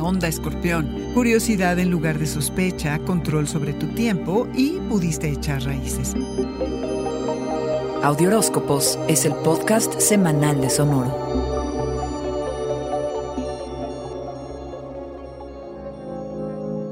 onda, escorpión? Curiosidad en lugar de sospecha, control sobre tu tiempo y pudiste echar raíces. Audioróscopos es el podcast semanal de Sonoro.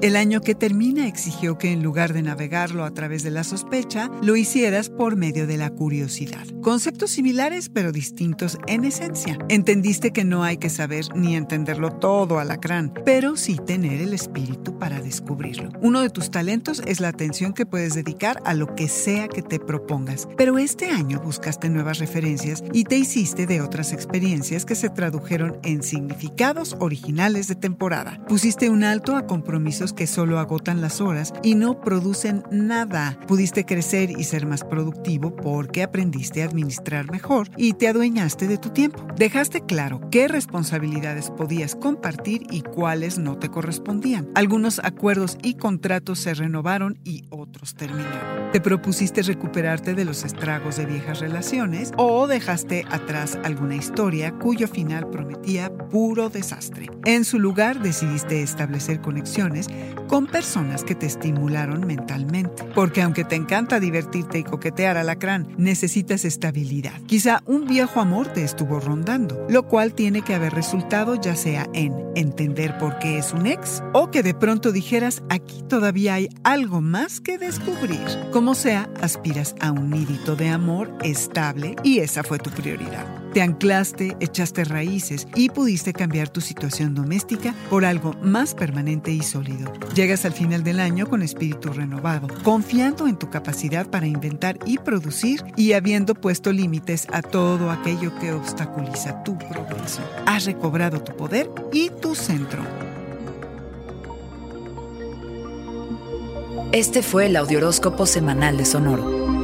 El año que termina exigió que en lugar de navegarlo a través de la sospecha, lo hicieras por medio de la curiosidad. Conceptos similares pero distintos en esencia. Entendiste que no hay que saber ni entenderlo todo alacrán, pero sí tener el espíritu para descubrirlo. Uno de tus talentos es la atención que puedes dedicar a lo que sea que te propongas. Pero este año buscaste nuevas referencias y te hiciste de otras experiencias que se tradujeron en significados originales de temporada. Pusiste un alto a compromisos que solo agotan las horas y no producen nada. Pudiste crecer y ser más productivo porque aprendiste a administrar mejor y te adueñaste de tu tiempo. Dejaste claro qué responsabilidades podías compartir y cuáles no te correspondían. Algunos acuerdos y contratos se renovaron y otros terminaron. Te propusiste recuperarte de los estragos de viejas relaciones o dejaste atrás alguna historia cuyo final prometía puro desastre. En su lugar decidiste establecer conexiones con personas que te estimularon mentalmente. Porque aunque te encanta divertirte y coquetear alacrán, necesitas estabilidad. Quizá un viejo amor te estuvo rondando, lo cual tiene que haber resultado ya sea en entender por qué es un ex o que de pronto dijeras aquí todavía hay algo más que descubrir. Como sea, aspiras a un nidito de amor estable y esa fue tu prioridad. Te anclaste, echaste raíces y pudiste cambiar tu situación doméstica por algo más permanente y sólido. Llegas al final del año con espíritu renovado, confiando en tu capacidad para inventar y producir y habiendo puesto límites a todo aquello que obstaculiza tu progreso. Has recobrado tu poder y tu centro. Este fue el Audioróscopo Semanal de Sonoro.